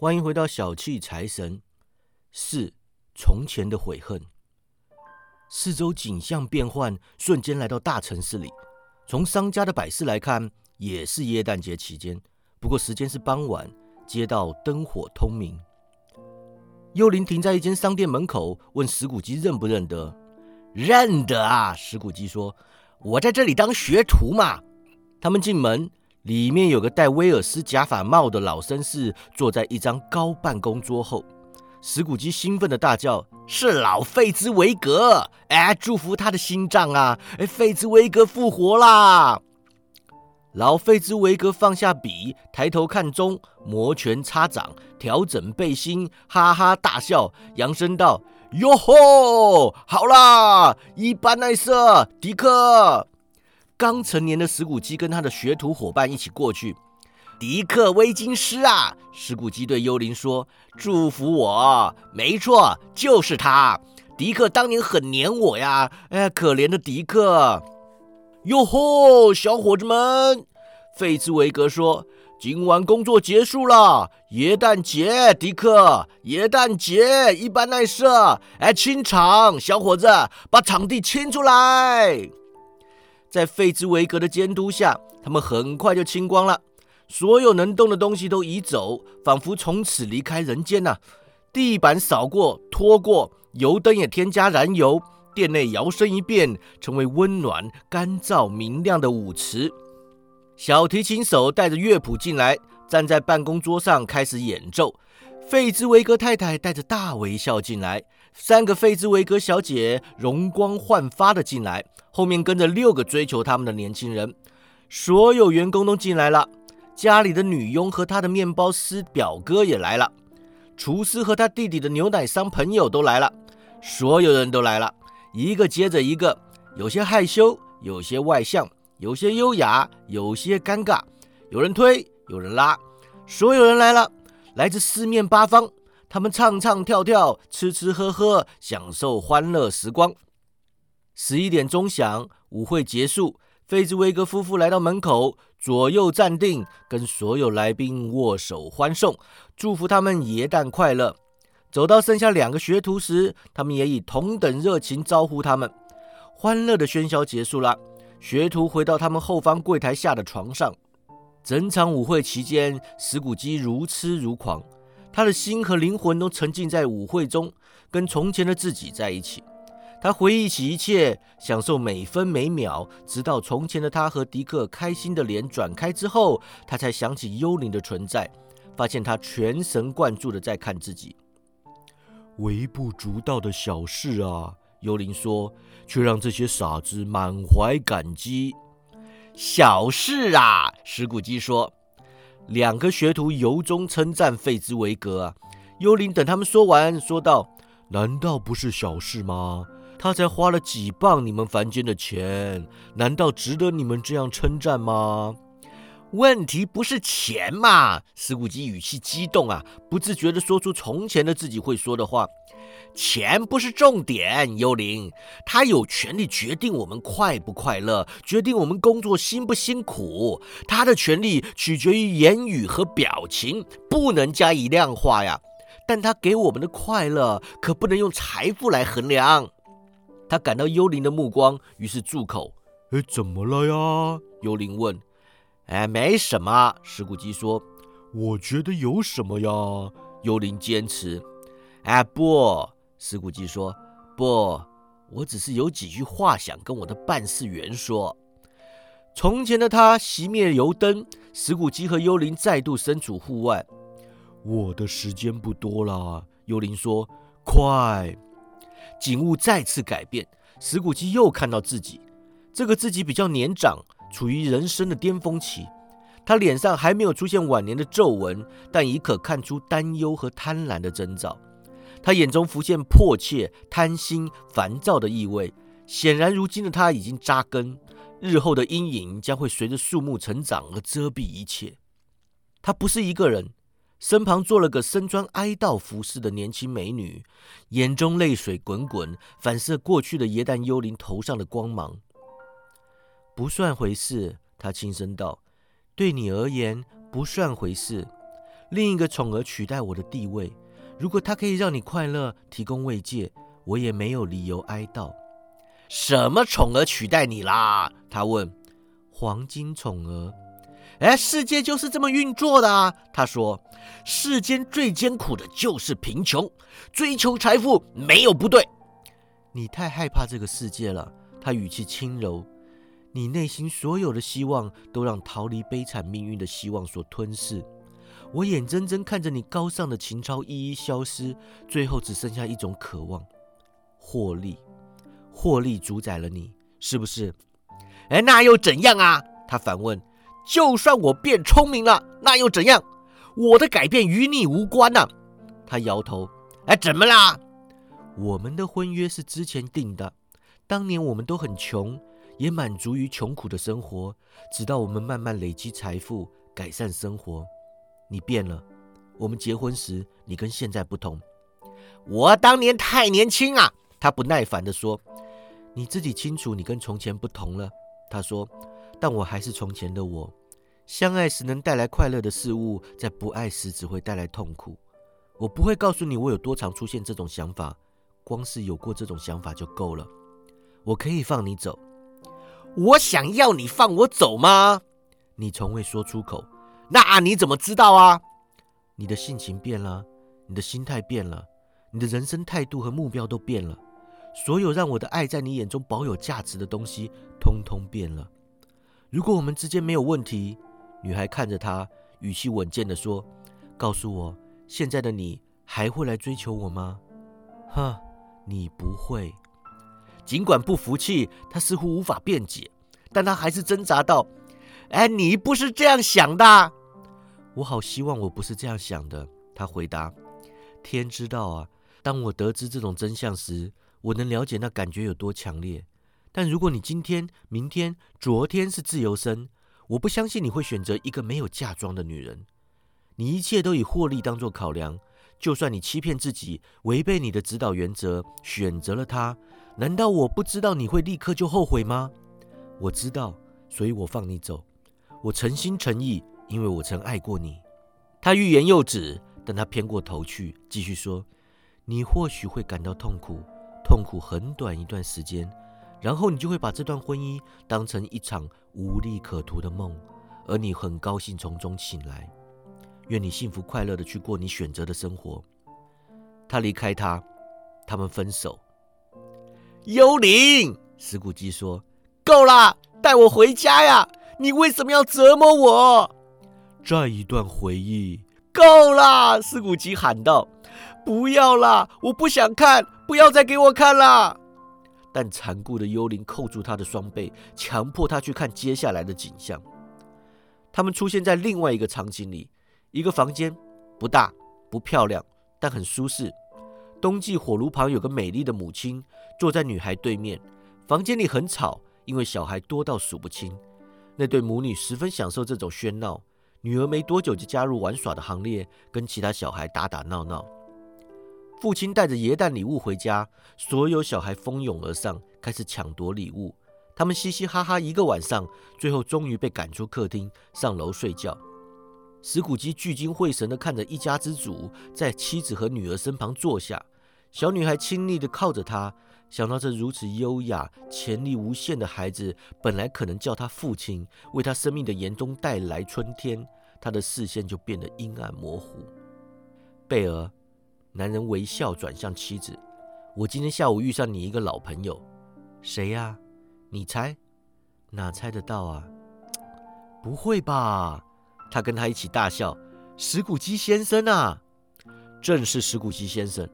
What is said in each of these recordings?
欢迎回到小气财神。四从前的悔恨。四周景象变幻，瞬间来到大城市里。从商家的摆饰来看，也是耶诞节期间，不过时间是傍晚，街道灯火通明。幽灵停在一间商店门口，问石谷基认不认得。认得啊，石谷基说：“我在这里当学徒嘛。”他们进门，里面有个戴威尔斯假发帽的老绅士坐在一张高办公桌后。石谷基兴奋的大叫：“是老费兹维格！哎，祝福他的心脏啊！哎，费兹维格复活啦！”老费兹维格放下笔，抬头看钟，摩拳擦掌，调整背心，哈哈大笑，扬声道：“哟吼，好啦，伊班奈瑟，迪克！”刚成年的石谷基跟他的学徒伙伴一起过去。迪克威金斯啊，石谷基对幽灵说：“祝福我，没错，就是他。迪克当年很黏我呀，哎，可怜的迪克。”哟吼，小伙子们！费兹维格说：“今晚工作结束了，耶诞节，迪克，耶诞节，一般奈瑟，哎，清场，小伙子，把场地清出来。”在费兹维格的监督下，他们很快就清光了，所有能动的东西都移走，仿佛从此离开人间呐。地板扫过、拖过，油灯也添加燃油。店内摇身一变，成为温暖、干燥、明亮的舞池。小提琴手带着乐谱进来，站在办公桌上开始演奏。费兹维格太太带着大微笑进来，三个费兹维格小姐容光焕发的进来，后面跟着六个追求他们的年轻人。所有员工都进来了，家里的女佣和他的面包师表哥也来了，厨师和他弟弟的牛奶商朋友都来了，所有人都来了。一个接着一个，有些害羞，有些外向，有些优雅，有些尴尬。有人推，有人拉，所有人来了，来自四面八方。他们唱唱跳跳，吃吃喝喝，享受欢乐时光。十一点钟响，舞会结束。费兹威格夫妇来到门口，左右站定，跟所有来宾握手欢送，祝福他们元旦快乐。走到剩下两个学徒时，他们也以同等热情招呼他们。欢乐的喧嚣结束了，学徒回到他们后方柜台下的床上。整场舞会期间，石谷基如痴如狂，他的心和灵魂都沉浸在舞会中，跟从前的自己在一起。他回忆起一切，享受每分每秒，直到从前的他和迪克开心的脸转开之后，他才想起幽灵的存在，发现他全神贯注的在看自己。微不足道的小事啊，幽灵说，却让这些傻子满怀感激。小事啊，石谷基说。两个学徒由衷称赞费兹维格啊。幽灵等他们说完，说道：“难道不是小事吗？他才花了几磅你们凡间的钱，难道值得你们这样称赞吗？”问题不是钱嘛？石谷基语气激动啊，不自觉地说出从前的自己会说的话。钱不是重点，幽灵，他有权利决定我们快不快乐，决定我们工作辛不辛苦。他的权利取决于言语和表情，不能加以量化呀。但他给我们的快乐可不能用财富来衡量。他感到幽灵的目光，于是住口。哎，怎么了呀？幽灵问。哎，没什么。石谷鸡说：“我觉得有什么呀？”幽灵坚持。哎，不。石谷基说：“不，我只是有几句话想跟我的办事员说。”从前的他熄灭油灯，石谷基和幽灵再度身处户外。我的时间不多了，幽灵说：“快！”景物再次改变，石谷基又看到自己，这个自己比较年长。处于人生的巅峰期，他脸上还没有出现晚年的皱纹，但已可看出担忧和贪婪的征兆。他眼中浮现迫切、贪心、烦躁的意味。显然，如今的他已经扎根，日后的阴影将会随着树木成长而遮蔽一切。他不是一个人，身旁坐了个身穿哀悼服饰的年轻美女，眼中泪水滚滚，反射过去的耶诞幽灵头上的光芒。不算回事，他轻声道：“对你而言不算回事。另一个宠儿取代我的地位。如果他可以让你快乐，提供慰藉，我也没有理由哀悼。什么宠儿取代你啦？他问。黄金宠儿。哎，世界就是这么运作的啊！他说：“世间最艰苦的就是贫穷，追求财富没有不对。”你太害怕这个世界了。他语气轻柔。你内心所有的希望都让逃离悲惨命运的希望所吞噬。我眼睁睁看着你高尚的情操一一消失，最后只剩下一种渴望：获利。获利主宰了你，是不是？哎，那又怎样啊？他反问。就算我变聪明了，那又怎样？我的改变与你无关呐。他摇头。哎，怎么啦？我们的婚约是之前定的，当年我们都很穷，也满足于穷苦的生活，直到我们慢慢累积财富，改善生活。你变了。我们结婚时，你跟现在不同。我当年太年轻啊。他不耐烦地说。你自己清楚，你跟从前不同了。他说。但我还是从前的我，相爱时能带来快乐的事物，在不爱时只会带来痛苦。我不会告诉你我有多常出现这种想法，光是有过这种想法就够了。我可以放你走，我想要你放我走吗？你从未说出口，那你怎么知道啊？你的性情变了，你的心态变了，你的人生态度和目标都变了，所有让我的爱在你眼中保有价值的东西，通通变了。如果我们之间没有问题，女孩看着他，语气稳健地说：“告诉我，现在的你还会来追求我吗？”“哼，你不会。”尽管不服气，他似乎无法辩解，但他还是挣扎道：“哎，你不是这样想的。”“我好希望我不是这样想的。”他回答。“天知道啊，当我得知这种真相时，我能了解那感觉有多强烈。”但如果你今天、明天、昨天是自由身，我不相信你会选择一个没有嫁妆的女人。你一切都以获利当作考量，就算你欺骗自己，违背你的指导原则，选择了他，难道我不知道你会立刻就后悔吗？我知道，所以我放你走。我诚心诚意，因为我曾爱过你。他欲言又止，但他偏过头去，继续说：“你或许会感到痛苦，痛苦很短一段时间。”然后你就会把这段婚姻当成一场无利可图的梦，而你很高兴从中醒来。愿你幸福快乐的去过你选择的生活。他离开他，他们分手。幽灵，石谷基说：“够了，带我回家呀！你为什么要折磨我？”再一段回忆。够了，石谷基喊道：“不要啦，我不想看，不要再给我看了。”但残酷的幽灵扣住他的双背，强迫他去看接下来的景象。他们出现在另外一个场景里，一个房间，不大不漂亮，但很舒适。冬季火炉旁有个美丽的母亲坐在女孩对面。房间里很吵，因为小孩多到数不清。那对母女十分享受这种喧闹。女儿没多久就加入玩耍的行列，跟其他小孩打打闹闹。父亲带着爷诞礼物回家，所有小孩蜂拥而上，开始抢夺礼物。他们嘻嘻哈哈一个晚上，最后终于被赶出客厅，上楼睡觉。石谷基聚精会神地看着一家之主在妻子和女儿身旁坐下，小女孩亲昵地靠着他。想到这如此优雅、潜力无限的孩子，本来可能叫他父亲，为他生命的严冬带来春天，他的视线就变得阴暗模糊。贝尔。男人微笑，转向妻子：“我今天下午遇上你一个老朋友，谁呀？你猜？哪猜得到啊？不会吧？”他跟他一起大笑：“石谷基先生啊，正是石谷基先生。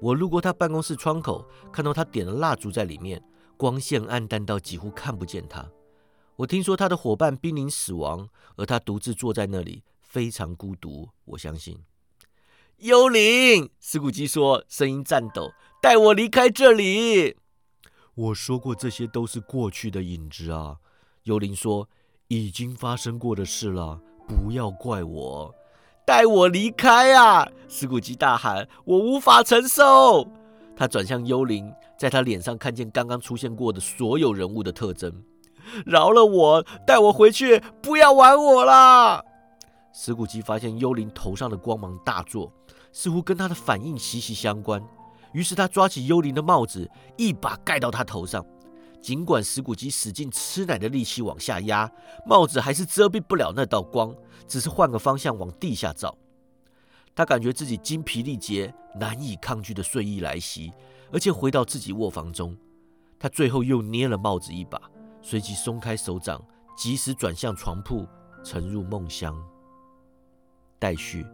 我路过他办公室窗口，看到他点了蜡烛在里面，光线暗淡到几乎看不见他。我听说他的伙伴濒临死亡，而他独自坐在那里，非常孤独。我相信。”幽灵，石谷基说，声音颤抖：“带我离开这里。”我说过，这些都是过去的影子啊。幽灵说：“已经发生过的事了，不要怪我。”带我离开啊！石谷基大喊：“我无法承受。”他转向幽灵，在他脸上看见刚刚出现过的所有人物的特征。饶了我，带我回去，不要玩我啦！石谷基发现幽灵头上的光芒大作，似乎跟他的反应息息相关。于是他抓起幽灵的帽子，一把盖到他头上。尽管石谷基使尽吃奶的力气往下压，帽子还是遮蔽不了那道光，只是换个方向往地下照。他感觉自己精疲力竭、难以抗拒的睡意来袭，而且回到自己卧房中。他最后又捏了帽子一把，随即松开手掌，及时转向床铺，沉入梦乡。待续。